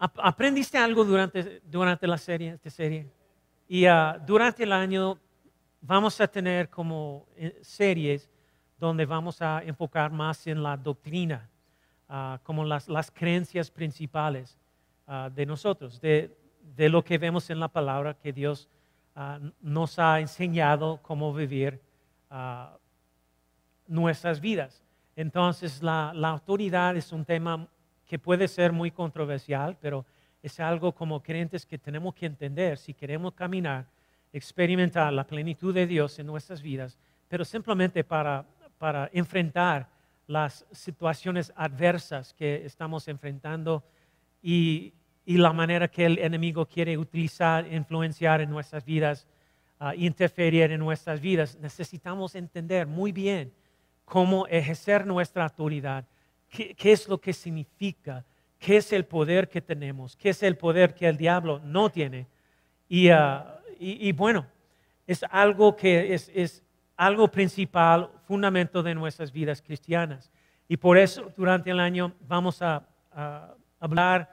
¿Aprendiste algo durante, durante la serie, esta serie? Y ah, durante el año vamos a tener como eh, series donde vamos a enfocar más en la doctrina, ah, como las, las, creencias principales ah, de nosotros, de, de, lo que vemos en la palabra que Dios nos ha enseñado cómo vivir nuestras vidas. Entonces, la, la autoridad es un tema que puede ser muy controversial, pero es algo como creyentes que tenemos que entender si queremos caminar, experimentar la plenitud de Dios en nuestras vidas, pero simplemente para, para enfrentar las situaciones adversas que estamos enfrentando y, y, la manera que el enemigo quiere utilizar, influenciar en nuestras vidas, uh, interferir en nuestras vidas, necesitamos entender muy bien cómo ejercer nuestra autoridad qué, es lo que significa, qué es el poder que tenemos, qué es el poder que el diablo no tiene. Y, ah, bueno, es algo que es, algo principal, fundamento de nuestras vidas cristianas. Y por eso durante el año vamos a, hablar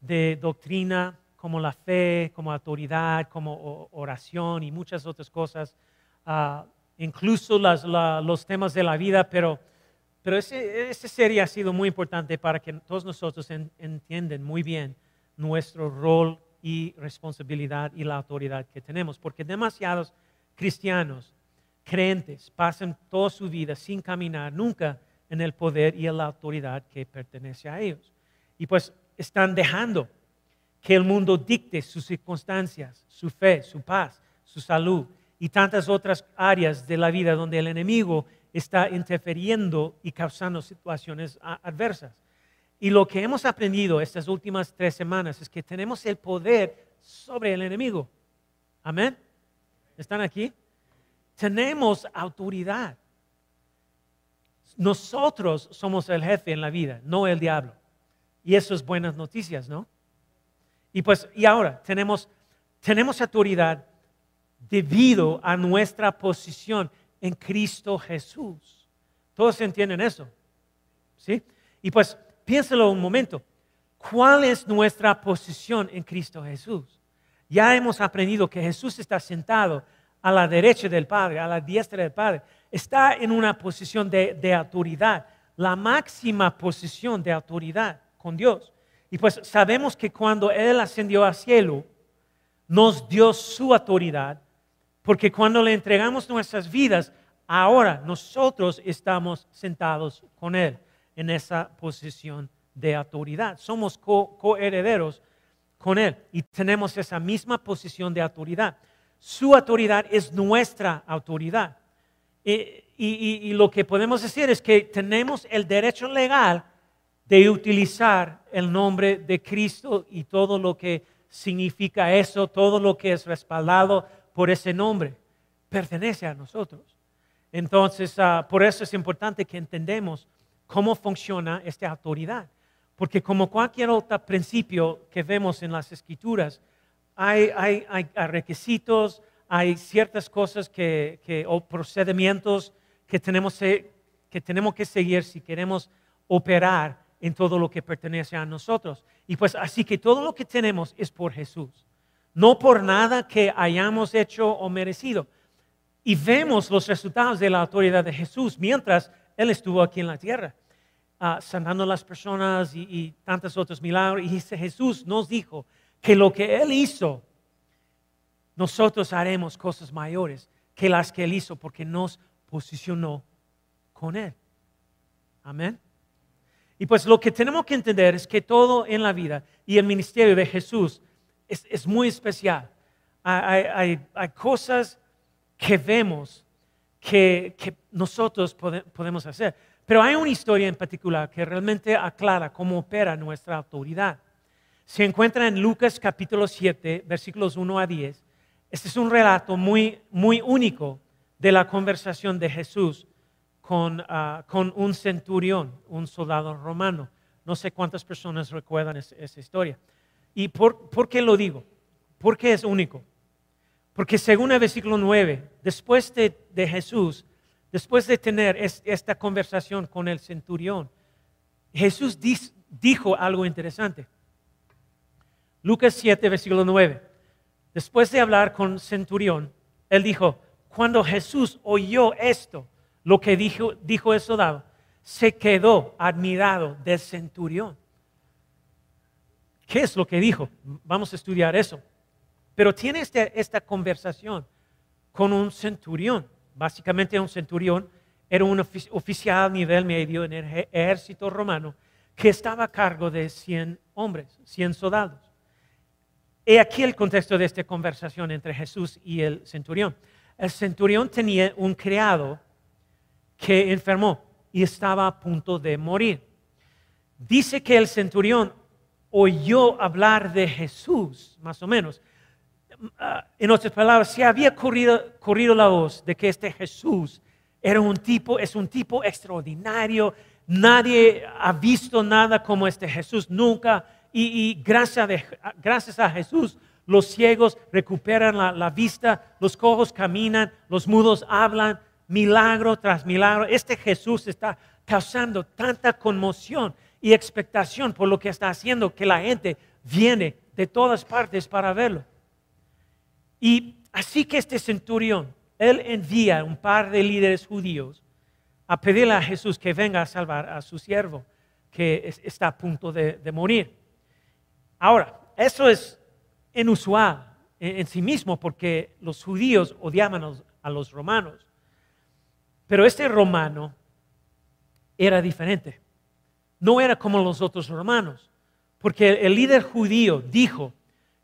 de doctrina como la fe, como autoridad, como oración y muchas otras cosas, ah, incluso los temas de la vida, pero pero ese, ese serie ha sido muy importante para que todos nosotros entiendan muy bien nuestro rol y responsabilidad y la autoridad que tenemos, porque demasiados cristianos, creyentes, pasan toda su vida sin caminar nunca en el poder y en la autoridad que pertenece a ellos. Y pues están dejando que el mundo dicte sus circunstancias, su fe, su paz, su salud y tantas otras áreas de la vida donde el enemigo está interfiriendo y causando situaciones adversas. Y lo que hemos aprendido estas últimas tres semanas es que tenemos el poder sobre el enemigo. Amén. ¿Están aquí? Tenemos autoridad. Nosotros somos el jefe en la vida, no el diablo. Y eso es buenas noticias, ¿no? Y pues, y ahora tenemos, tenemos autoridad debido a nuestra posición en Cristo Jesús. ¿Todos entienden eso? ¿Sí? Y pues piénselo un momento. ¿Cuál es nuestra posición en Cristo Jesús? Ya hemos aprendido que Jesús está sentado a la derecha del Padre, a la diestra del Padre. Está en una posición de, de autoridad, la máxima posición de autoridad con Dios. Y pues sabemos que cuando Él ascendió al cielo, nos dio su autoridad porque cuando le entregamos nuestras vidas, ahora nosotros estamos sentados con Él en esa posición de autoridad. Somos coherederos con Él y tenemos esa misma posición de autoridad. Su autoridad es nuestra autoridad. Y, lo que podemos decir es que tenemos el derecho legal de utilizar el nombre de Cristo y todo lo que significa eso, todo lo que es respaldado por ese nombre. Pertenece a nosotros. Entonces, ah, por eso es importante que entendamos cómo funciona esta autoridad. Porque como cualquier otro principio que vemos en las escrituras, hay, requisitos, hay ciertas cosas que, o procedimientos que tenemos, que tenemos que seguir si queremos operar en todo lo que pertenece a nosotros. Y pues así que todo lo que tenemos es por Jesús no por nada que hayamos hecho o merecido. Y vemos los resultados de la autoridad de Jesús mientras Él estuvo aquí en la tierra, uh, sanando a las personas y, y tantos otros milagros. Y Jesús nos dijo que lo que Él hizo, nosotros haremos cosas mayores que las que Él hizo porque nos posicionó con Él. Amén. Y pues lo que tenemos que entender es que todo en la vida y el ministerio de Jesús es, muy especial. Hay, cosas que vemos que, nosotros podemos hacer. Pero hay una historia en particular que realmente aclara cómo opera nuestra autoridad. se encuentra en Lucas capítulo 7, versículos 1 a 10. Este es un relato muy, muy único de la conversación de Jesús con, ah, con un centurión, un soldado romano. No sé cuántas personas recuerdan esa historia. ¿Y por, por, qué lo digo? ¿Por qué es único? Porque según el versículo 9, después de, de Jesús, después de tener esta conversación con el centurión, Jesús dijo algo interesante. Lucas 7, versículo 9. Después de hablar con centurión, él dijo, cuando Jesús oyó esto, lo que dijo, dijo el soldado, se quedó admirado del centurión. ¿Qué es lo que dijo? Vamos a estudiar eso. Pero tiene este, esta conversación con un centurión. Básicamente un centurión era un oficial a nivel medio en el ejército romano que estaba a cargo de 100 hombres, 100 soldados. He aquí el contexto de esta conversación entre Jesús y el centurión. El centurión tenía un criado que enfermó y estaba a punto de morir. Dice que el centurión oyó hablar de Jesús, más o menos. Ah, en otras palabras, se había corrido, la voz de que este Jesús era un tipo, es un tipo extraordinario. Nadie ha visto nada como este Jesús nunca. Y, gracias, gracias, a Jesús, los ciegos recuperan la, la vista, los cojos caminan, los mudos hablan, milagro tras milagro. Este Jesús está causando tanta conmoción y expectación por lo que está haciendo que la gente viene de todas partes para verlo. Y así que este centurión, él envía un par de líderes judíos a pedirle a Jesús que venga a salvar a su siervo que está a punto de, morir. Ahora, eso es inusual en, sí mismo porque los judíos odiaban a los romanos. Pero este romano era diferente. No era como los otros romanos, porque el líder judío dijo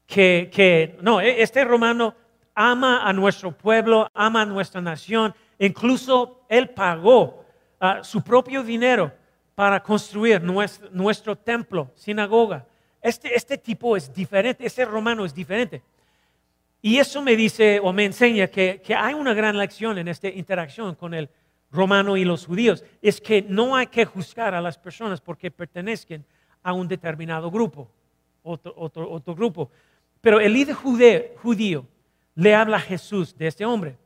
que, no, e, este romano ama a nuestro pueblo, ama a nuestra nación, incluso él pagó ah, su propio dinero para construir nuestro, templo, sinagoga. Este, este tipo es diferente, ese romano es diferente. Y eso me dice o me enseña que, hay una gran lección en esta interacción con el romano y los judíos. Es que no hay que juzgar a las personas porque pertenezcan a un determinado grupo, otro, grupo. Pero el líder judío, le habla a Jesús de este hombre.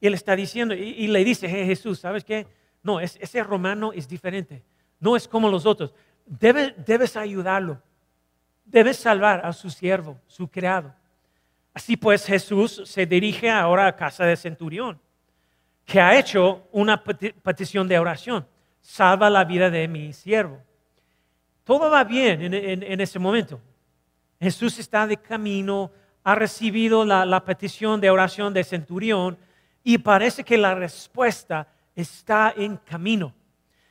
Y él está diciendo, y, le dice, Jesús, ¿sabes qué? No, ese romano es diferente. No es como los otros. debes ayudarlo. Debes salvar a su siervo, su criado. Así pues Jesús se dirige ahora a casa del centurión, que ha hecho una petición de oración. Salva la vida de mi siervo. Todo va bien en, ese momento. Jesús está de camino, ha recibido la, petición de oración del centurión y parece que la respuesta está en camino.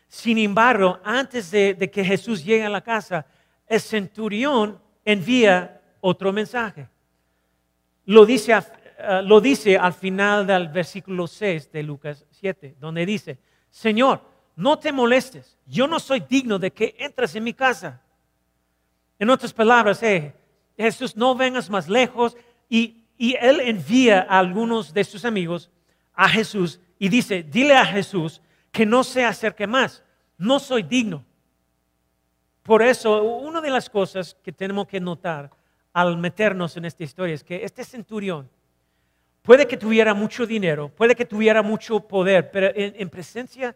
Sin embargo, antes de, de que Jesús llegue a la casa, el centurión envía otro mensaje. Lo dice, eh, lo dice al final del versículo 6 de Lucas 7, donde dice, Señor, no te molestes, yo no soy digno de que entres en mi casa. En otras palabras, eh, Jesús, no vengas más lejos. Y, y él envía a algunos de sus amigos a Jesús y dice, dile a Jesús que no se acerque más, no soy digno. Por eso, una de las cosas que tenemos que notar al meternos en esta historia es que este centurión puede que tuviera mucho dinero, puede que tuviera mucho poder, pero en, presencia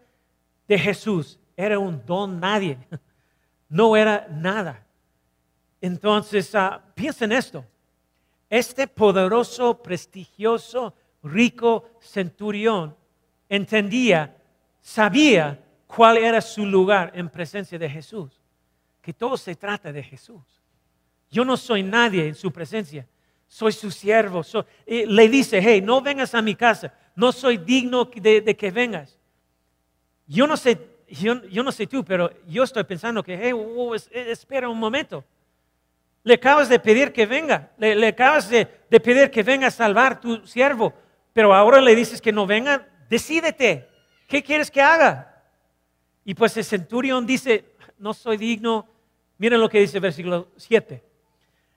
de Jesús era un don nadie, no era nada. Entonces, uh, piensa en esto. Este poderoso, prestigioso, rico centurión entendía, sabía cuál era su lugar en presencia de Jesús, que todo se trata de Jesús. Yo no soy nadie en su presencia, soy su siervo. le dice, hey, no vengas a mi casa, no soy digno de, que vengas. Yo no sé, yo, no sé tú, pero yo estoy pensando que, hey, oh, espera un momento. Le acabas de pedir que venga, le, acabas de, de, pedir que venga a salvar tu siervo, pero ahora le dices que no venga, decídete, ¿qué quieres que haga? Y pues el centurión dice, no soy digno, miren lo que dice el versículo 7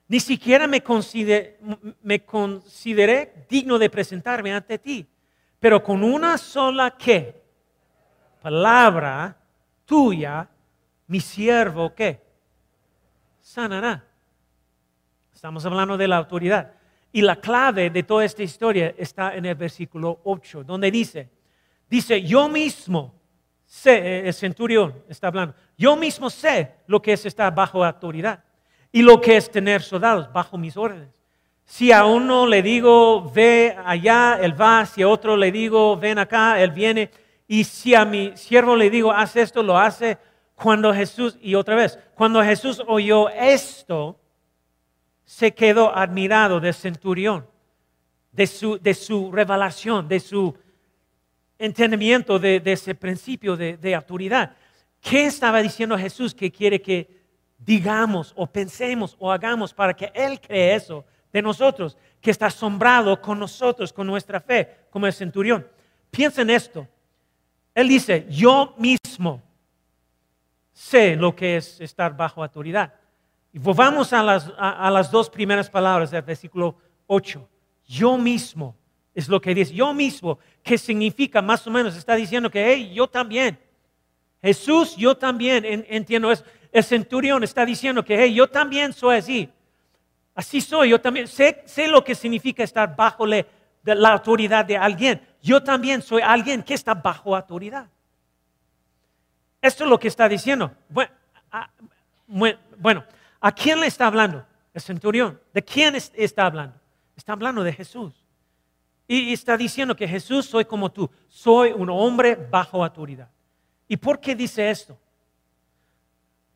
Ni siquiera me, consideré digno de presentarme ante ti. Pero con una sola que palabra tuya, mi siervo, ¿qué? Sanará. Estamos hablando de la autoridad. Y la clave de toda esta historia está en el versículo 8, donde dice, dice, yo mismo sé, eh, el centurión está hablando, yo mismo sé lo que es estar bajo autoridad y lo que es tener soldados bajo mis órdenes. Si a uno le digo, ve allá, él va, si a otro le digo, ven acá, él viene, y si a mi siervo le digo, haz esto, lo hace, cuando Jesús, y otra vez, cuando Jesús oyó esto, se quedó admirado del centurión, de su, de su revelación, de su entendimiento de, ese principio de, de, autoridad. ¿Qué estaba diciendo Jesús que quiere que digamos o pensemos o hagamos para que Él cree eso de nosotros, que está asombrado con nosotros, con nuestra fe, como el centurión? Piensa en esto. Él dice, yo mismo sé lo que es estar bajo autoridad. Y volvamos a las, a las dos primeras palabras del versículo 8. Yo mismo es lo que dice. Yo mismo, ¿qué significa más o menos? Está diciendo que, hey, yo también. Jesús, yo también entiendo eso. El centurión está diciendo que, yo también soy así. Así soy, yo también sé, sé lo que significa estar bajo la autoridad de alguien. Yo también soy alguien que está bajo autoridad. Esto es lo que está diciendo. Bueno, ¿a quién le está hablando? El centurión. ¿De quién está hablando? Está hablando de Jesús. Y está diciendo que Jesús soy como tú, soy un hombre bajo autoridad. ¿Y por qué dice esto?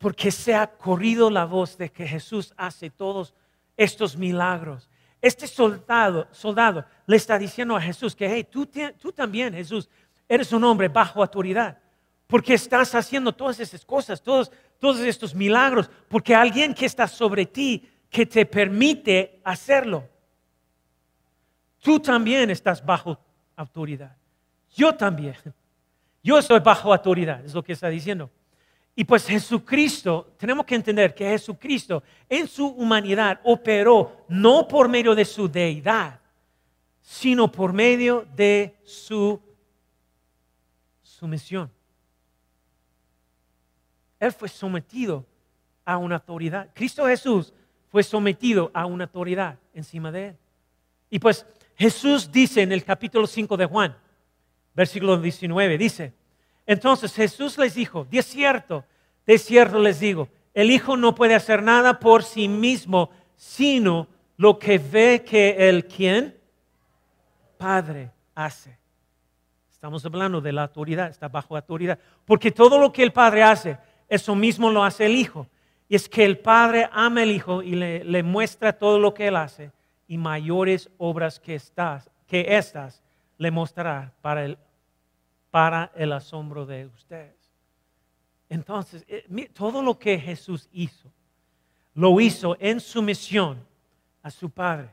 Porque se ha corrido la voz de que Jesús hace todos estos milagros. Este soldado, soldado le está diciendo a Jesús que, hey, tú, también, Jesús, eres un hombre bajo autoridad. Porque estás haciendo todas esas cosas, todos, todos estos milagros, porque alguien que está sobre ti, que te permite hacerlo. Tú también estás bajo autoridad. Yo también. Yo estoy bajo autoridad, es lo que está diciendo. Y pues Jesucristo, tenemos que entender que Jesucristo en su humanidad operó no por medio de su deidad, sino por medio de su sumisión. Él fue sometido a una autoridad. Cristo Jesús fue sometido a una autoridad encima de él. Y pues Jesús dice en el capítulo 5 de Juan, versículo 19, dice, entonces Jesús les dijo, de cierto, de cierto les digo, el Hijo no puede hacer nada por sí mismo, sino lo que ve que el quien, Padre, hace. Estamos hablando de la autoridad, está bajo autoridad. Porque todo lo que el Padre hace, eso mismo lo hace el Hijo. Y es que el Padre ama al Hijo y le, muestra todo lo que Él hace y mayores obras que, estas, que estas le mostrará para el, para el asombro de ustedes. Entonces, eh, todo lo que Jesús hizo, lo hizo en sumisión a su Padre,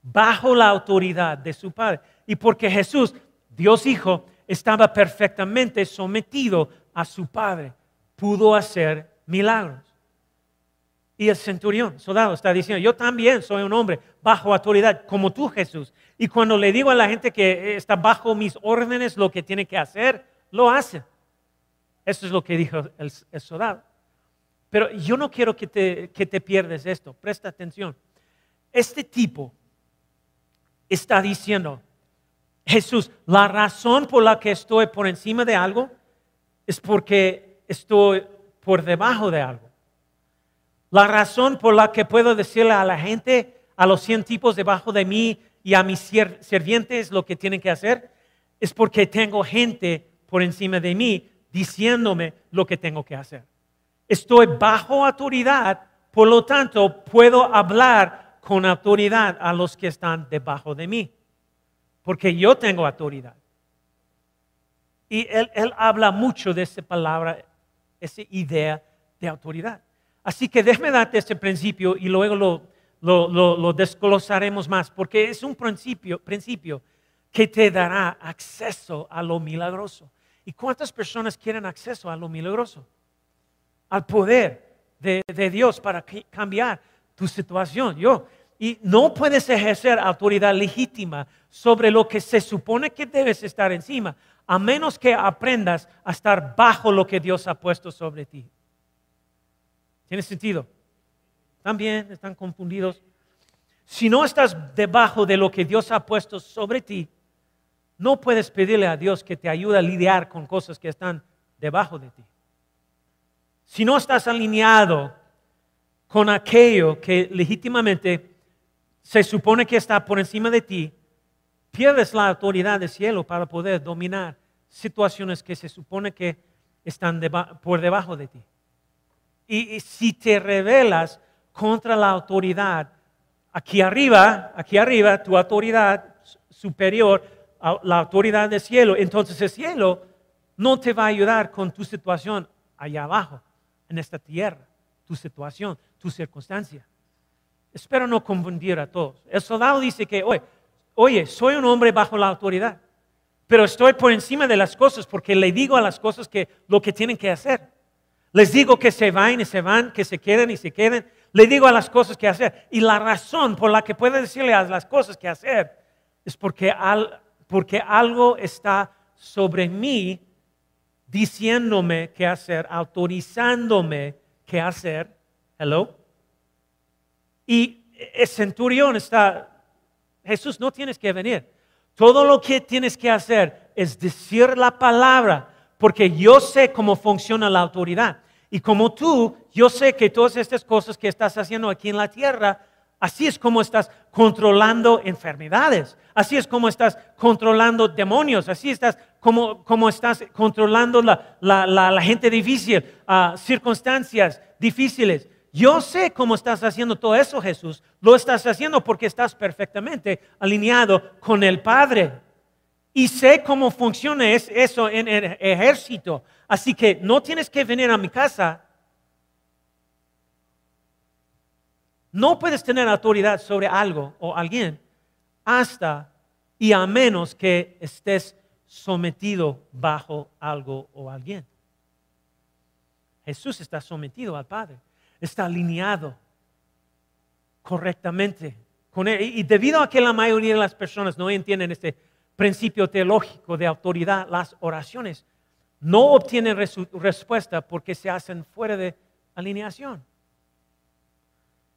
bajo la autoridad de su Padre. Y porque Jesús, Dios Hijo, estaba perfectamente sometido a su Padre, pudo hacer milagros. Y el centurión, soldado, está diciendo, yo también soy un hombre bajo autoridad, como tú Jesús. Y cuando le digo a la gente que está bajo mis órdenes lo que tiene que hacer, lo hace. Eso es lo que dijo el, soldado. Pero yo no quiero que te, que te pierdes esto, presta atención. Este tipo está diciendo, Jesús, la razón por la que estoy por encima de algo es porque estoy por debajo de algo. La razón por la que puedo decirle a la gente, a los cien tipos debajo de mí y a mis sirvientes lo que tienen que hacer, es porque tengo gente por encima de mí diciéndome lo que tengo que hacer. Estoy bajo autoridad, por lo tanto puedo hablar con autoridad a los que están debajo de mí, porque yo tengo autoridad. Y él, él habla mucho de esa palabra, esa idea de autoridad. Así que déjeme darte este principio y luego lo, lo, desglosaremos más, porque es un principio, principio que te dará acceso a lo milagroso. ¿Y cuántas personas quieren acceso a lo milagroso? Al poder de, Dios para cambiar tu situación. Yo, y no puedes ejercer autoridad legítima sobre lo que se supone que debes estar encima, a menos que aprendas a estar bajo lo que Dios ha puesto sobre ti. ¿Tiene sentido? ¿También están confundidos? Si no estás debajo de lo que Dios ha puesto sobre ti, no puedes pedirle a Dios que te ayude a lidiar con cosas que están debajo de ti. Si no estás alineado con aquello que legítimamente se supone que está por encima de ti, pierdes la autoridad del cielo para poder dominar situaciones que se supone que están por debajo de ti. Y, y si te rebelas contra la autoridad, aquí arriba, aquí arriba, tu autoridad superior, la autoridad del cielo, entonces el cielo no te va a ayudar con tu situación allá abajo, en esta tierra, tu situación, tu circunstancia. Espero no confundir a todos. El soldado dice que, oye, oye, soy un hombre bajo la autoridad, pero estoy por encima de las cosas porque le digo a las cosas que lo que tienen que hacer. Les digo que se van y se van, que se queden y se queden. Le digo a las cosas que hacer. Y la razón por la que puedo decirle a las cosas que hacer es porque, porque algo está sobre mí diciéndome qué hacer, autorizándome qué hacer. Hello. Y el centurión está, Jesús, no tienes que venir. Todo lo que tienes que hacer es decir la palabra, porque yo sé cómo funciona la autoridad. Y como tú, yo sé que todas estas cosas que estás haciendo aquí en la tierra, así es como estás controlando enfermedades, así es como estás controlando demonios, así estás como, como estás controlando la, la, gente difícil, uh, circunstancias difíciles. Yo sé cómo estás haciendo todo eso, Jesús. Lo estás haciendo porque estás perfectamente alineado con el Padre. Y sé cómo funciona eso en el ejército. Así que no tienes que venir a mi casa. No puedes tener autoridad sobre algo o alguien hasta y a menos que estés sometido bajo algo o alguien. Jesús está sometido al Padre, está alineado correctamente con Él. Y debido a que la mayoría de las personas no entienden este principio teológico de autoridad, las oraciones no obtienen respuesta porque se hacen fuera de alineación.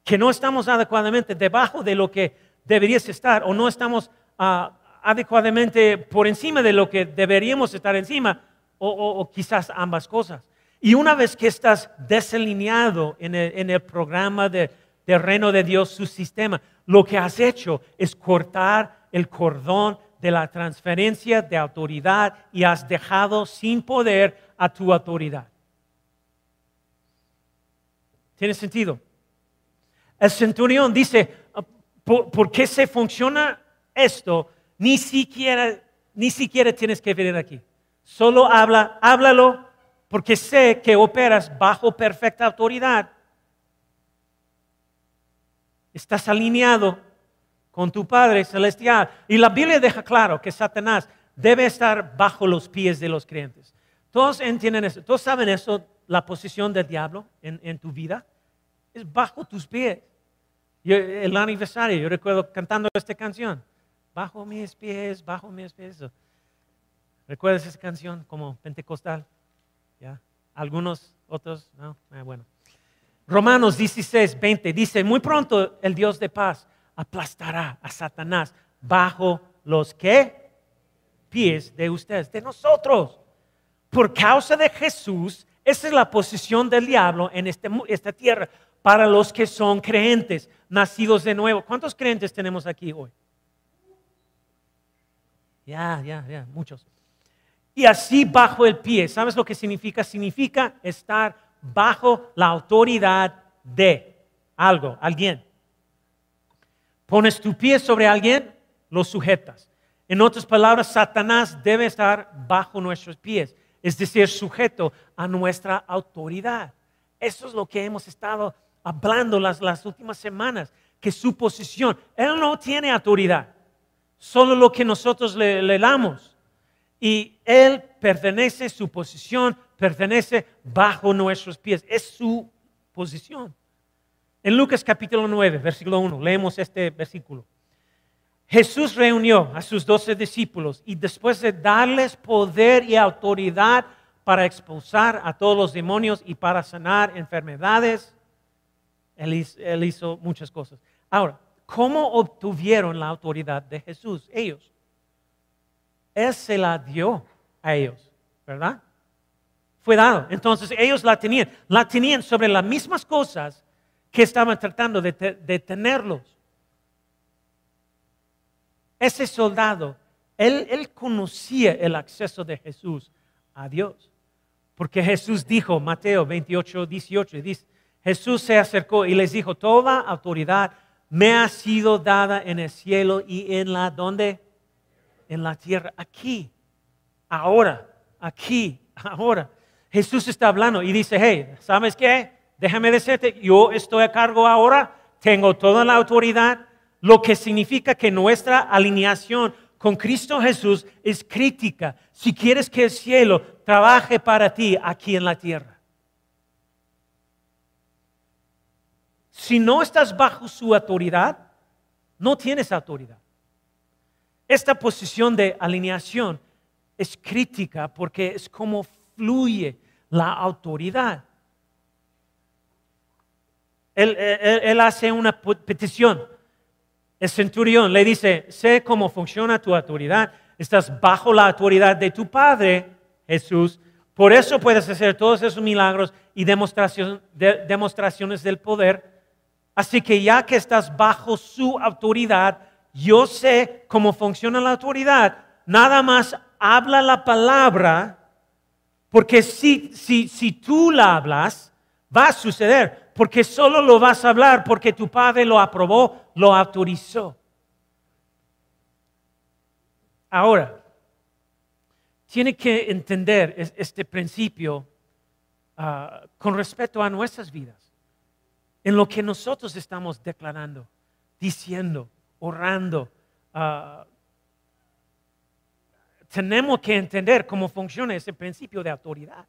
Que no estamos adecuadamente debajo de lo que deberías estar o no estamos ah, adecuadamente por encima de lo que deberíamos estar encima o, quizás ambas cosas. Y una vez que estás desalineado en el, programa del reino de Dios, su sistema, lo que has hecho es cortar el cordón de la transferencia de autoridad y has dejado sin poder a tu autoridad. ¿Tiene sentido? El centurión dice, ah, ¿por, qué se funciona esto? Ni siquiera, ni siquiera tienes que venir aquí. Solo habla, háblalo porque sé que operas bajo perfecta autoridad. Estás alineado con tu Padre Celestial. Y la Biblia deja claro que Satanás debe estar bajo los pies de los creyentes. Todos entienden eso, todos saben eso, la posición del diablo en, tu vida. Es bajo tus pies. el aniversario, yo recuerdo cantando esta canción. Bajo mis pies, bajo mis pies. ¿Recuerdas esa canción como pentecostal? ¿Ya? Algunos, otros, no, ah, bueno. Romanos 16, 20 dice, muy pronto el Dios de paz aplastará a Satanás bajo los que pies de ustedes, de nosotros. Por causa de Jesús, esa es la posición del diablo en este, esta tierra para los que son creyentes, nacidos de nuevo. ¿Cuántos creyentes tenemos aquí hoy? Ya, ya, ya, muchos. Y así bajo el pie, ¿sabes lo que significa? Significa estar bajo la autoridad de algo, alguien. Pones tu pie sobre alguien, lo sujetas. En otras palabras, Satanás debe estar bajo nuestros pies, es decir, sujeto a nuestra autoridad. Eso es lo que hemos estado hablando las, las últimas semanas, que su posición, él no tiene autoridad, solo lo que nosotros le, le damos. Y él pertenece, su posición pertenece bajo nuestros pies, es su posición. En Lucas capítulo 9, versículo 1, leemos este versículo. Jesús reunió a sus doce discípulos y después de darles poder y autoridad para expulsar a todos los demonios y para sanar enfermedades, él hizo, muchas cosas. Ahora, ¿cómo obtuvieron la autoridad de Jesús? Ellos. Él se la dio a ellos, ¿verdad? Fue dado. Entonces ellos la tenían. La tenían sobre las mismas cosas que estaban tratando de, de tenerlos. Ese soldado, él, conocía el acceso de Jesús a Dios. Porque Jesús dijo, Mateo 28, 18, dice, Jesús se acercó y les dijo, toda autoridad me ha sido dada en el cielo y en la, ¿dónde? En la tierra, aquí, ahora, aquí, ahora. Jesús está hablando y dice, hey, ¿sabes qué? Déjame decirte, yo estoy a cargo ahora, tengo toda la autoridad, lo que significa que nuestra alineación con Cristo Jesús es crítica si quieres que el cielo trabaje para ti aquí en la tierra. Si no estás bajo su autoridad, no tienes autoridad. Esta posición de alineación es crítica porque es como fluye la autoridad. Él, él hace una petición. El centurión le dice, sé cómo funciona tu autoridad, estás bajo la autoridad de tu Padre, Jesús, por eso puedes hacer todos esos milagros y demostraciones del poder. Así que ya que estás bajo su autoridad, yo sé cómo funciona la autoridad, nada más habla la palabra, porque si, si, si tú la hablas, va a suceder porque solo lo vas a hablar porque tu padre lo aprobó, lo autorizó. Ahora, tiene que entender este principio ah, con respecto a nuestras vidas, en lo que nosotros estamos declarando, diciendo, orando. Ah, tenemos que entender cómo funciona ese principio de autoridad.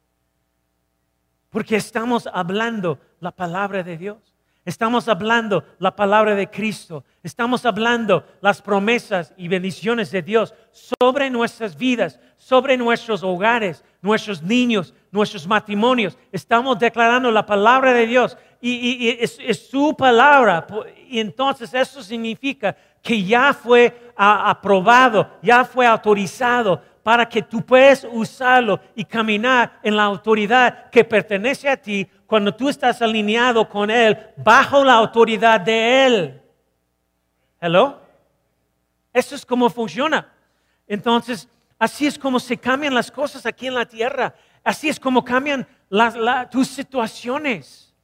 Porque estamos hablando la palabra de Dios. Estamos hablando la palabra de Cristo. Estamos hablando las promesas y bendiciones de Dios sobre nuestras vidas, sobre nuestros hogares, nuestros niños, nuestros matrimonios. Estamos declarando la palabra de Dios y, es, su palabra. Y entonces eso significa que ya fue aprobado, ya fue autorizado para que tú puedas usarlo y caminar en la autoridad que pertenece a ti cuando tú estás alineado con Él, bajo la autoridad de Él. ¿Hello? Eso es como funciona. Entonces, así es como se cambian las cosas aquí en la tierra. Así es como cambian tus situaciones,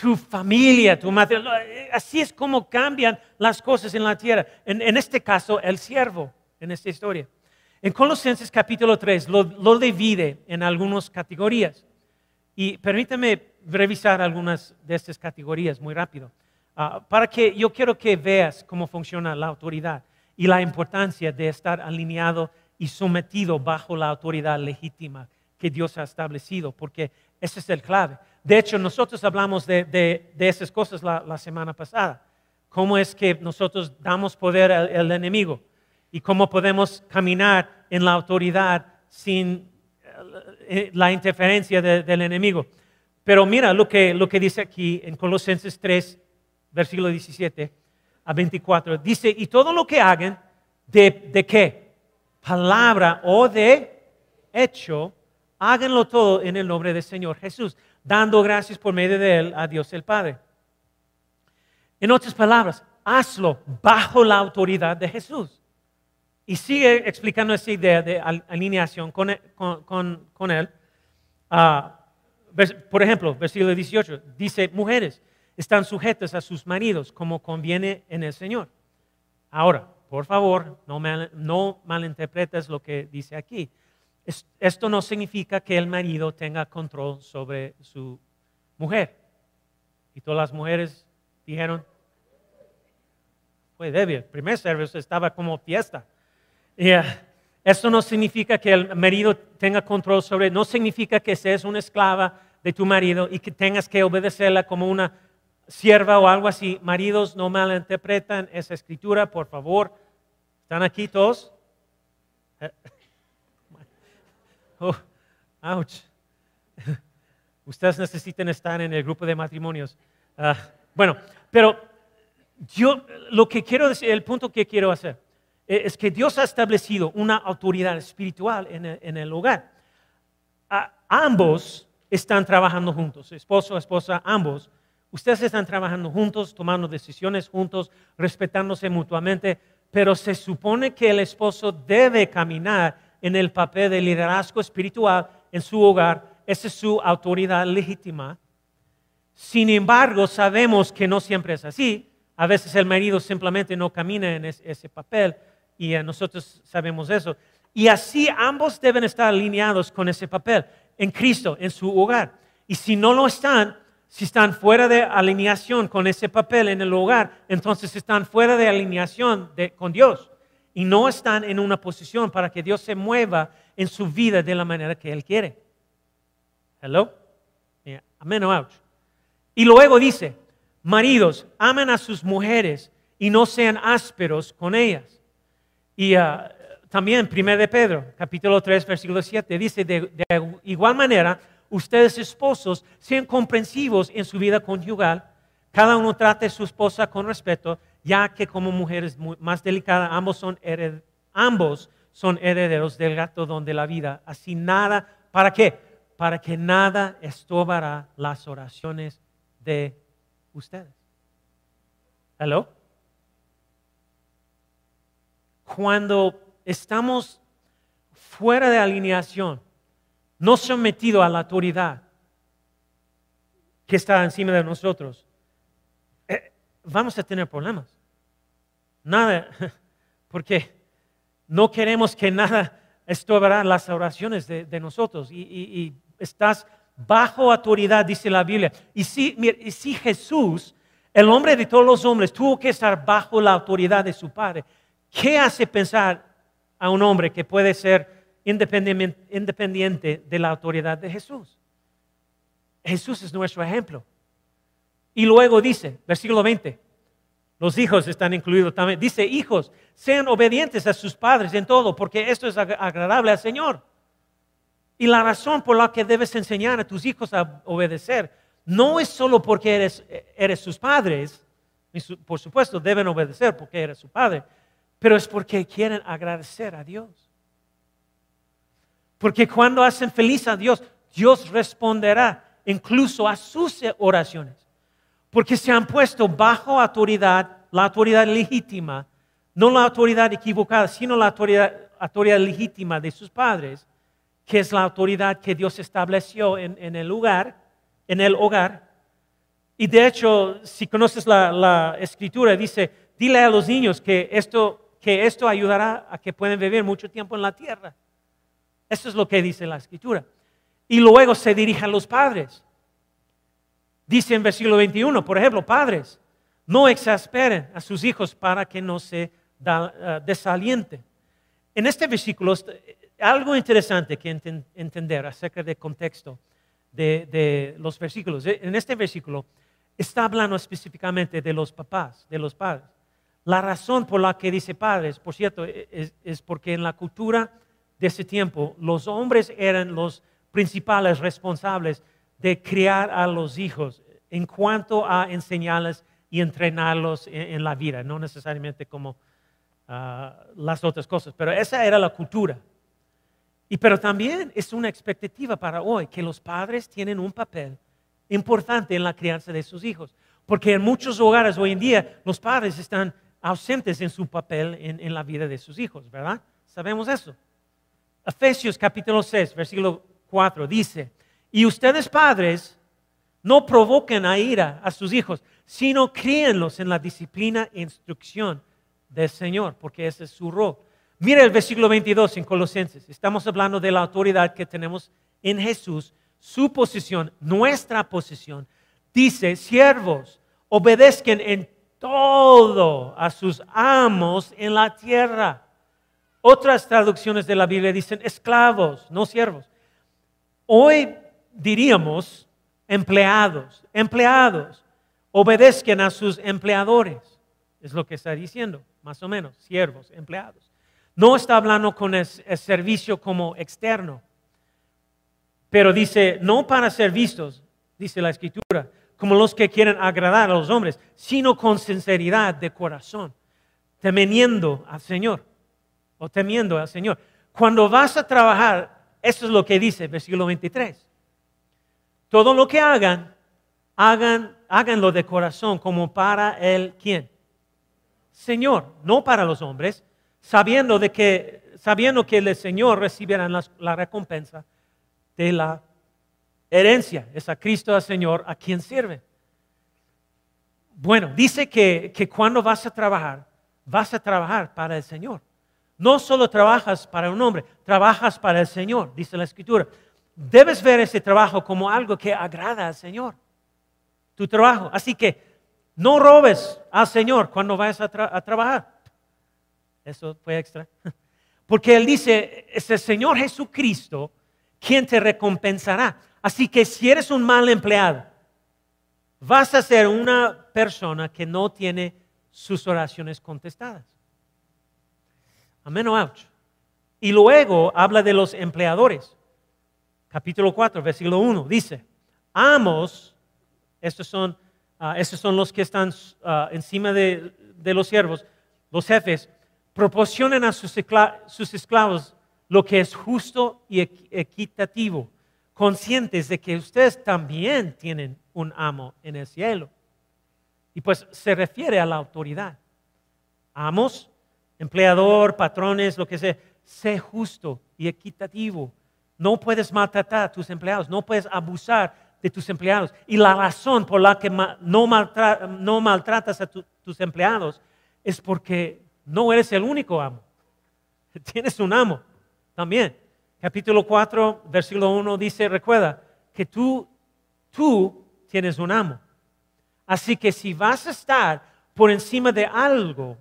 tu familia, tu madre. Así es como cambian las cosas en la tierra. en este caso, el siervo, en esta historia. En Colosenses capítulo 3 lo, divide en algunas categorías. Y permítame revisar algunas de estas categorías muy rápido. Ah, para que yo quiero que veas cómo funciona la autoridad y la importancia de estar alineado y sometido bajo la autoridad legítima que Dios ha establecido, porque ese es el clave. De hecho, nosotros hablamos de, esas cosas la, semana pasada. ¿Cómo es que nosotros damos poder al enemigo? y cómo podemos caminar en la autoridad sin eh, la interferencia del enemigo. Pero mira lo que, lo que dice aquí en Colosenses 3, versículo 17 a 24. Dice, y todo lo que hagan, ¿de, de qué? Palabra o de hecho, háganlo todo en el nombre del Señor Jesús, dando gracias por medio de Él a Dios el Padre. En otras palabras, hazlo bajo la autoridad de Jesús. Y sigue explicando esa idea de alineación con, e, él. Ah, por ejemplo, versículo 18, dice, mujeres están sujetas a sus maridos como conviene en el Señor. Ahora, por favor, no, no malinterpretes lo que dice aquí. esto no significa que el marido tenga control sobre su mujer. Y todas las mujeres dijeron, fue débil. El primer servicio estaba como fiesta. Yeah. Eso no significa que el marido tenga control sobre, no significa que seas una esclava de tu marido y que tengas que obedecerla como una sierva o algo así, maridos no malinterpretan esa escritura, por favor. ¿Están aquí todos? Oh, ouch. Ustedes necesitan estar en el grupo de matrimonios. Ah, bueno, pero yo lo que quiero decir, el punto que quiero hacer, es que Dios ha establecido una autoridad espiritual en el, hogar. ambos están trabajando juntos, esposo, esposa, ambos. Ustedes están trabajando juntos, tomando decisiones juntos, respetándose mutuamente, pero se supone que el esposo debe caminar en el papel de liderazgo espiritual en su hogar. Esa es su autoridad legítima. Sin embargo, sabemos que no siempre es así. A veces el marido simplemente no camina en ese papel y nosotros sabemos eso. Y así ambos deben estar alineados con ese papel en Cristo, en su hogar. Y si no lo están, si están fuera de alineación con ese papel en el hogar, entonces están fuera de alineación con Dios y no están en una posición para que Dios se mueva en su vida de la manera que Él quiere. Hello? Amén o ouch. Y luego dice, maridos, amen a sus mujeres y no sean ásperos con ellas. Y uh, también, 1 de Pedro, capítulo 3, versículo 7, dice, de, igual manera, ustedes esposos sean comprensivos en su vida conyugal, cada uno trate a su esposa con respeto, ya que como mujeres más delicadas, ambos son, ambos son herederos del gato donde la vida. Así nada, ¿para qué? Para que nada estorbará las oraciones de ustedes. ¿Hello? Cuando estamos fuera de alineación, no sometidos a la autoridad que está encima de nosotros, eh, vamos a tener problemas. Nada, porque no queremos que nada estorbará las oraciones de, nosotros. Y, estás bajo autoridad, dice la Biblia. Y si, y si Jesús, el hombre de todos los hombres, tuvo que estar bajo la autoridad de su Padre, ¿qué hace pensar a un hombre que puede ser independiente de la autoridad de Jesús. Jesús es nuestro ejemplo. Y luego dice, versículo 20, los hijos están incluidos también. Dice, hijos, sean obedientes a sus padres en todo, porque esto es agradable al Señor. Y la razón por la que debes enseñar a tus hijos a obedecer no es solo porque eres, eres sus padres, por supuesto deben obedecer porque eres su padre, pero es porque quieren agradecer a Dios. Porque cuando hacen feliz a Dios, Dios responderá incluso a sus oraciones. Porque se han puesto bajo autoridad, la autoridad legítima, no la autoridad equivocada, sino la autoridad, legítima de sus padres, que es la autoridad que Dios estableció en, el lugar, en el hogar. Y de hecho, si conoces la escritura, dice, dile a los niños que esto que esto ayudará a que puedan vivir mucho tiempo en la tierra. Eso es lo que dice la escritura. Y luego se dirige a los padres. Dice en versículo 21, por ejemplo, padres, no exasperen a sus hijos para que no se uh, desalienten. En este versículo, algo interesante que entender acerca del contexto de los versículos. En este versículo está hablando específicamente de los papás, de los padres. La razón por la que dice padres, por cierto, e, es, porque en la cultura de ese tiempo los hombres eran los principales responsables de criar a los hijos en cuanto a enseñarles y entrenarlos en, la vida, no necesariamente como ah, las otras cosas, pero esa era la cultura. Y pero también es una expectativa para hoy que los padres tienen un papel importante en la crianza de sus hijos, porque en muchos hogares hoy en día los padres están ausentes en su papel en, la vida de sus hijos, ¿verdad? Sabemos eso. Efesios capítulo 6, versículo 4 dice, y ustedes padres no provoquen a ira a sus hijos, sino críenlos en la disciplina e instrucción del Señor, porque ese es su rol. Mira el versículo 22 en Colosenses. Estamos hablando de la autoridad que tenemos en Jesús, su posición, nuestra posición. Dice, siervos, obedezcan en todo a sus amos en la tierra. Otras traducciones de la Biblia dicen esclavos, no siervos. Hoy diríamos empleados, empleados, obedezcan a sus empleadores. Es lo que está diciendo, más o menos, siervos, empleados. No está hablando con el, servicio como externo, pero dice, no para ser vistos, dice la escritura, como los que quieren agradar a los hombres, sino con sinceridad de corazón, temiendo al Señor o temiendo al Señor. Cuando vas a trabajar, eso es lo que dice versículo 23. Todo lo que hagan, hagan, háganlo de corazón como para el quién? Señor, no para los hombres, sabiendo de que sabiendo que el Señor recibirá la, recompensa de la herencia, es a Cristo el Señor a quien sirve. Bueno, dice que, que cuando vas a trabajar, vas a trabajar para el Señor. No solo trabajas para un hombre, trabajas para el Señor, dice la Escritura. Debes ver ese trabajo como algo que agrada al Señor. Tu trabajo. Así que no robes al Señor cuando vayas a, trabajar. Eso fue extra. Porque Él dice, es el Señor Jesucristo quien te recompensará. Así que si eres un mal empleado, vas a ser una persona que no tiene sus oraciones contestadas. Amén o ouch. Y luego habla de los empleadores. Capítulo 4, versículo 1, dice, amos, estos son, ah, estos son los que están ah, encima de, los siervos, los jefes, proporcionen a sus esclavos lo que es justo y equitativo, conscientes de que ustedes también tienen un amo en el cielo. Y pues se refiere a la autoridad. Amos empleador, patrones, lo que sea, sé justo y equitativo. No puedes maltratar a tus empleados, no puedes abusar de tus empleados. Y la razón por la que no, maltratas a tus empleados es porque no eres el único amo. Tienes un amo también. Capítulo 4, versículo 1 dice, recuerda que tú, tú tienes un amo. Así que si vas a estar por encima de algo,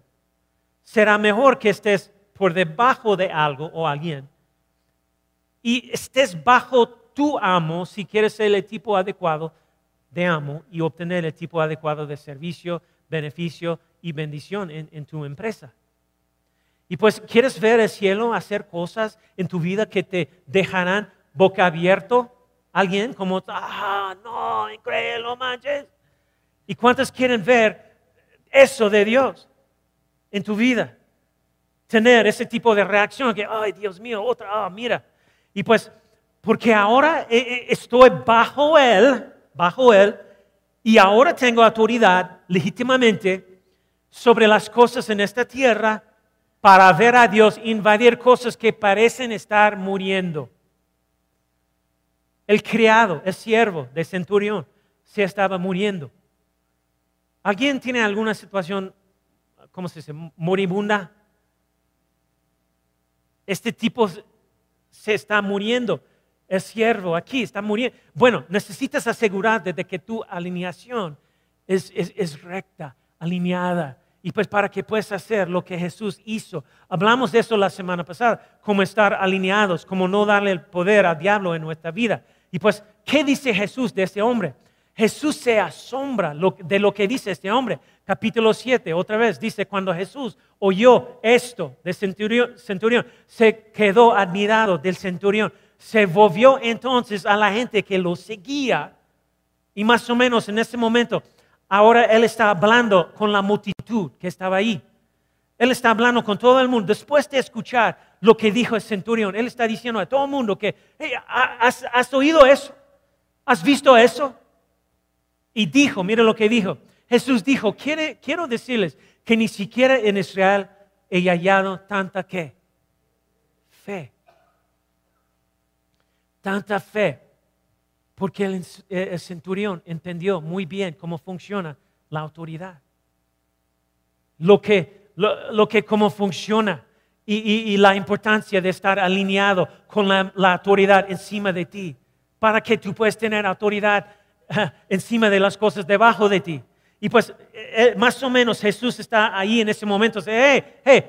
será mejor que estés por debajo de algo o alguien y estés bajo tu amo si quieres ser el tipo adecuado de amo y obtener el tipo adecuado de servicio, beneficio y bendición en, tu empresa. Y pues quieres ver el cielo hacer cosas en tu vida que te dejarán boca abierto. Alguien como, ah, no, increíble, manches. ¿Y cuántos quieren ver eso de Dios? en tu vida. Tener ese tipo de reacción que, ay Dios mío, otra, ah, mira. Y pues, porque ahora eh, eh, estoy bajo Él, bajo Él, y ahora tengo autoridad legítimamente sobre las cosas en esta tierra para ver a Dios invadir cosas que parecen estar muriendo. El criado, el siervo de centurión, se estaba muriendo. ¿Alguien tiene alguna situación ¿cómo se dice? Moribunda. Este tipo se está muriendo. Es siervo aquí, está muriendo. Bueno, necesitas asegurarte de que tu alineación es, es recta, alineada. Y pues para que puedas hacer lo que Jesús hizo. Hablamos de eso la semana pasada, cómo estar alineados, cómo no darle el poder al diablo en nuestra vida. Y pues, ¿qué dice Jesús de este hombre? Jesús se asombra de lo que dice este hombre. Capítulo 7, otra vez, dice, cuando Jesús oyó esto del centurión, se quedó admirado del centurión. Se volvió entonces a la gente que lo seguía. Y más o menos en ese momento, ahora él está hablando con la multitud que estaba ahí. Él está hablando con todo el mundo. Después de escuchar lo que dijo el centurión, él está diciendo a todo el mundo que, ¿has oído eso? ¿Has visto eso? Y dijo, mire lo que dijo. Jesús dijo, quiero decirles que ni siquiera en Israel he hallado tanta fe. Tanta fe. Porque el, centurión entendió muy bien cómo funciona la autoridad. Lo que, lo, que cómo funciona y, la importancia de estar alineado con la, la autoridad encima de ti. Para que tú puedas tener autoridad encima de las cosas debajo de ti. Y pues eh, eh, más o menos Jesús está ahí en ese momento. Hey, hey,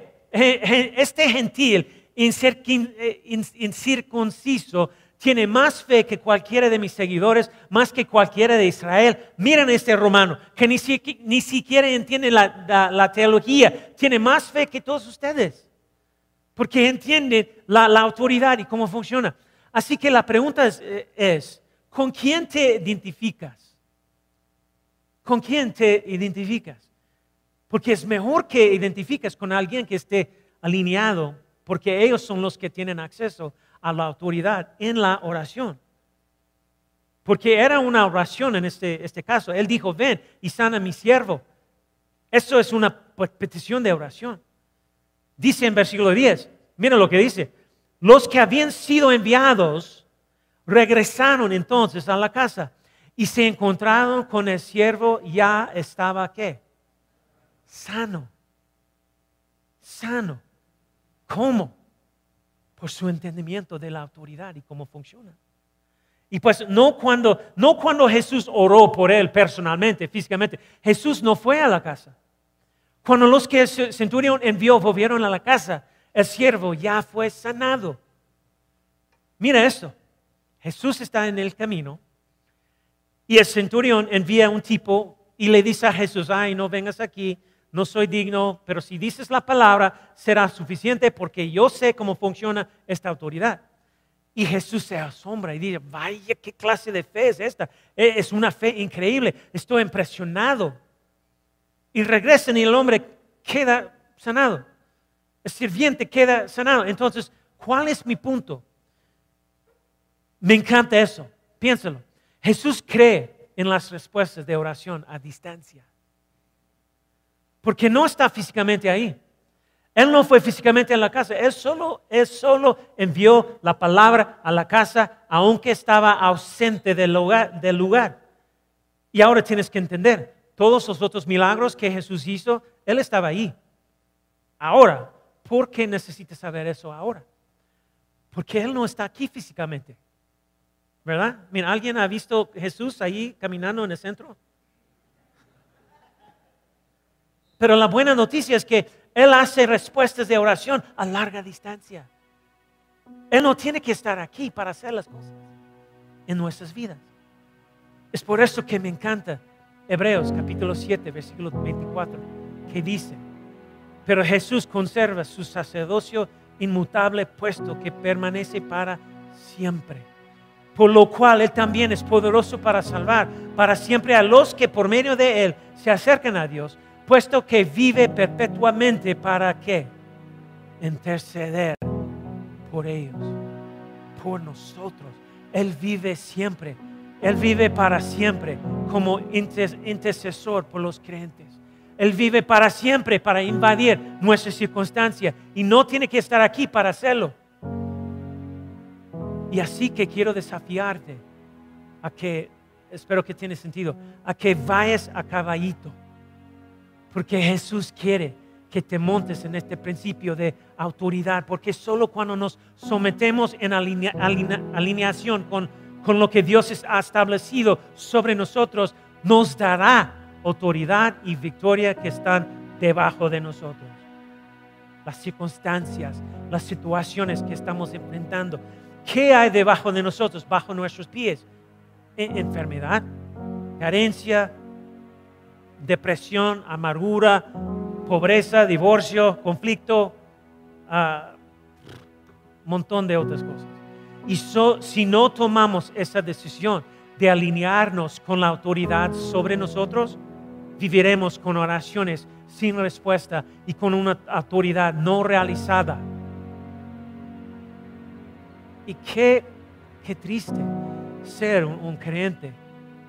este gentil incircunciso tiene más fe que cualquiera de mis seguidores, más que cualquiera de Israel. Miren este romano, que ni, siquiera entiende la, teología, tiene más fe que todos ustedes, porque entiende la, autoridad y cómo funciona. Así que la pregunta eh, es, ¿con quién te identificas? ¿Con quién te identificas? Porque es mejor que identifiques con alguien que esté alineado, porque ellos son los que tienen acceso a la autoridad en la oración. Porque era una oración en este, este caso. Él dijo, ven y sana mi siervo. Eso es una petición de oración. Dice en versículo 10, mira lo que dice, los que habían sido enviados regresaron entonces a la casa y se encontraron con el siervo, ya estaba qué? Sano. Sano. ¿Cómo? Por su entendimiento de la autoridad y cómo funciona. Y pues no cuando, no cuando Jesús oró por él personalmente, físicamente. Jesús no fue a la casa. Cuando los que el centurión envió volvieron a la casa, el siervo ya fue sanado. Mira esto. Jesús está en el camino y el centurión envía a un tipo y le dice a Jesús, ay, no vengas aquí, no soy digno, pero si dices la palabra será suficiente porque yo sé cómo funciona esta autoridad. Y Jesús se asombra y dice, vaya, ¿qué clase de fe es esta? E, es una fe increíble, estoy impresionado. Y regresan y el hombre queda sanado. El sirviente queda sanado. Entonces, ¿cuál es mi punto? Me encanta eso, piénsalo. Jesús cree en las respuestas de oración a distancia porque no está físicamente ahí. Él no fue físicamente en la casa, él solo, él solo envió la palabra a la casa, aunque estaba ausente del lugar. Y ahora tienes que entender, todos los otros milagros que Jesús hizo, Él estaba ahí. Ahora, ¿por qué necesitas saber eso ahora? Porque Él no está aquí físicamente. ¿Verdad? Mira, ¿alguien ha visto Jesús ahí caminando en el centro? Pero la buena noticia es que Él hace respuestas de oración a larga distancia. Él no tiene que estar aquí para hacer las cosas en nuestras vidas. Es por eso que me encanta Hebreos capítulo 7, versículo 24, que dice, pero Jesús conserva su sacerdocio inmutable puesto que permanece para siempre. Por lo cual Él también es poderoso para salvar para siempre a los que por medio de Él se acercan a Dios puesto que vive perpetuamente para qué? Interceder por ellos, por nosotros. Él vive siempre, Él vive para siempre como intercesor por los creyentes. Él vive para siempre para invadir nuestra circunstancia y no tiene que estar aquí para hacerlo. Y así que quiero desafiarte a que, espero que tiene sentido, a que vayas a caballito porque Jesús quiere que te montes en este principio de autoridad, porque solo cuando nos sometemos en alineación con, con lo que Dios ha establecido sobre nosotros, nos dará autoridad y victoria que están debajo de nosotros. Las circunstancias, las situaciones que estamos enfrentando. ¿Qué hay debajo de nosotros, bajo nuestros pies? E-, enfermedad, carencia, depresión, amargura, pobreza, divorcio, conflicto, un ah, montón de otras cosas. Y si no tomamos esa decisión de alinearnos con la autoridad sobre nosotros, viviremos con oraciones sin respuesta y con una autoridad no realizada. Y qué, qué triste ser un creyente,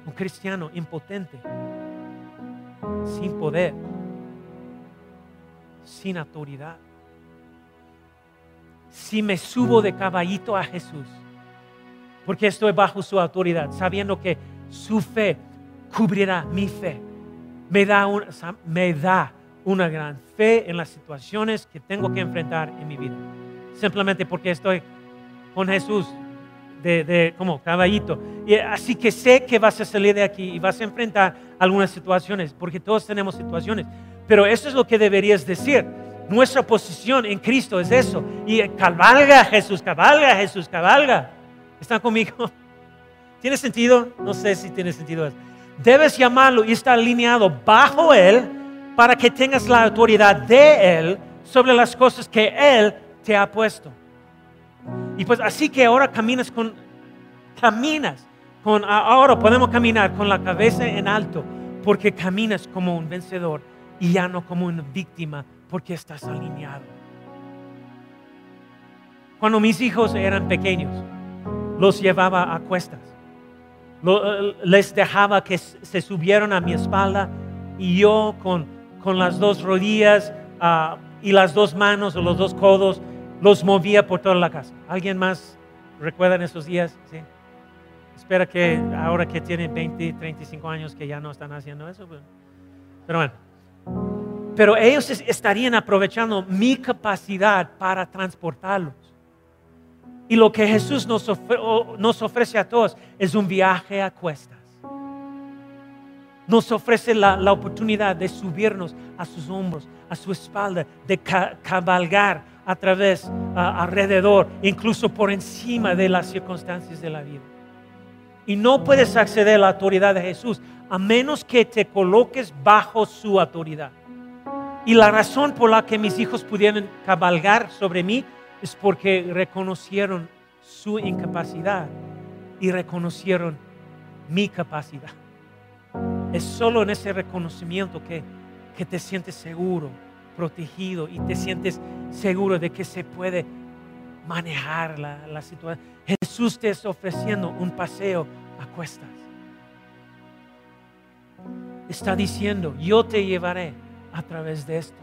un cristiano impotente sin poder, sin autoridad. Si me subo de caballito a Jesús, porque estoy bajo su autoridad, sabiendo que su fe cubrirá mi fe, me da, me da una gran fe en las situaciones que tengo que enfrentar en mi vida. Simplemente porque estoy con Jesús de, como caballito. Y así que sé que vas a salir de aquí y vas a enfrentar algunas situaciones, porque todos tenemos situaciones. Pero eso es lo que deberías decir. Nuestra posición en Cristo es eso. Y cabalga Jesús, cabalga Jesús, cabalga. ¿Están conmigo? ¿Tiene sentido? No sé si tiene sentido. Debes llamarlo y estar alineado bajo Él para que tengas la autoridad de Él sobre las cosas que Él te ha puesto. Y pues así que ahora caminas con, caminas con, ahora podemos caminar con la cabeza en alto porque caminas como un vencedor y ya no como una víctima porque estás alineado. Cuando mis hijos eran pequeños, los llevaba a cuestas. Eh, les dejaba que se subieran a mi espalda y yo con, con las dos rodillas ah, y las dos manos o los dos codos los movía por toda la casa. ¿Alguien más recuerda en esos días? ¿Sí? Espera que ahora que tienen 20, 35 años que ya no están haciendo eso. Pues. Pero bueno. Pero ellos estarían aprovechando mi capacidad para transportarlos. Y lo que Jesús nos, nos ofrece a todos es un viaje a cuestas. Nos ofrece la, la oportunidad de subirnos a sus hombros, a su espalda, de cabalgar a través, alrededor, incluso por encima de las circunstancias de la vida. Y no puedes acceder a la autoridad de Jesús a menos que te coloques bajo su autoridad. Y la razón por la que mis hijos pudieron cabalgar sobre mí es porque reconocieron su incapacidad y reconocieron mi capacidad. Es solo en ese reconocimiento que, que te sientes seguro, protegido y te sientes seguro de que se puede manejar la, situación. Jesús te está ofreciendo un paseo a cuestas. Está diciendo, yo te llevaré a través de esto.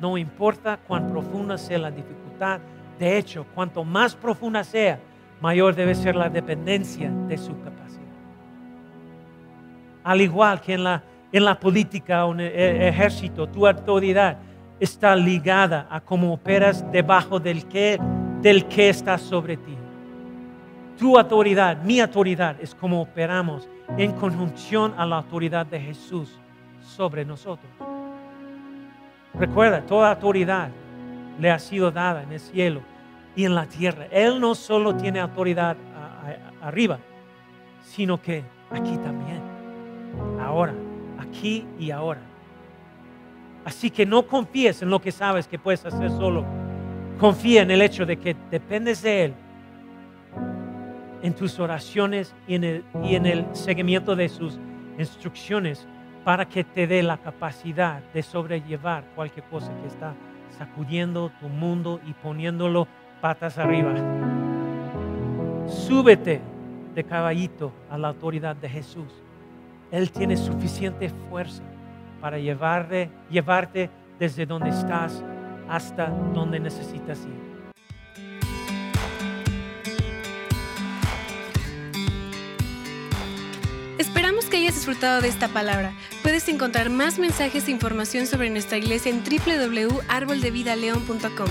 No importa cuán profunda sea la dificultad. De hecho, cuanto más profunda sea, mayor debe ser la dependencia de su capacidad. Al igual que en la, en la política o en el ejército, tu autoridad está ligada a cómo operas debajo del que, del está sobre ti. Tu autoridad, mi autoridad, es como operamos en conjunción a la autoridad de Jesús sobre nosotros. Recuerda, toda autoridad le ha sido dada en el cielo y en la tierra. Él no solo tiene autoridad arriba, sino que aquí también, ahora, aquí y ahora. Así que no confíes en lo que sabes que puedes hacer solo. Confía en el hecho de que dependes de Él en tus oraciones y en el, y en el seguimiento de sus instrucciones para que te dé la capacidad de sobrellevar cualquier cosa que está sacudiendo tu mundo y poniéndolo patas arriba. Súbete de caballito a la autoridad de Jesús. Él tiene suficiente fuerza para llevarte, llevarte desde donde estás hasta donde necesitas ir. Esperamos que hayas disfrutado de esta palabra. Puedes encontrar más mensajes e información sobre nuestra iglesia en www.arboldevidaleon.com.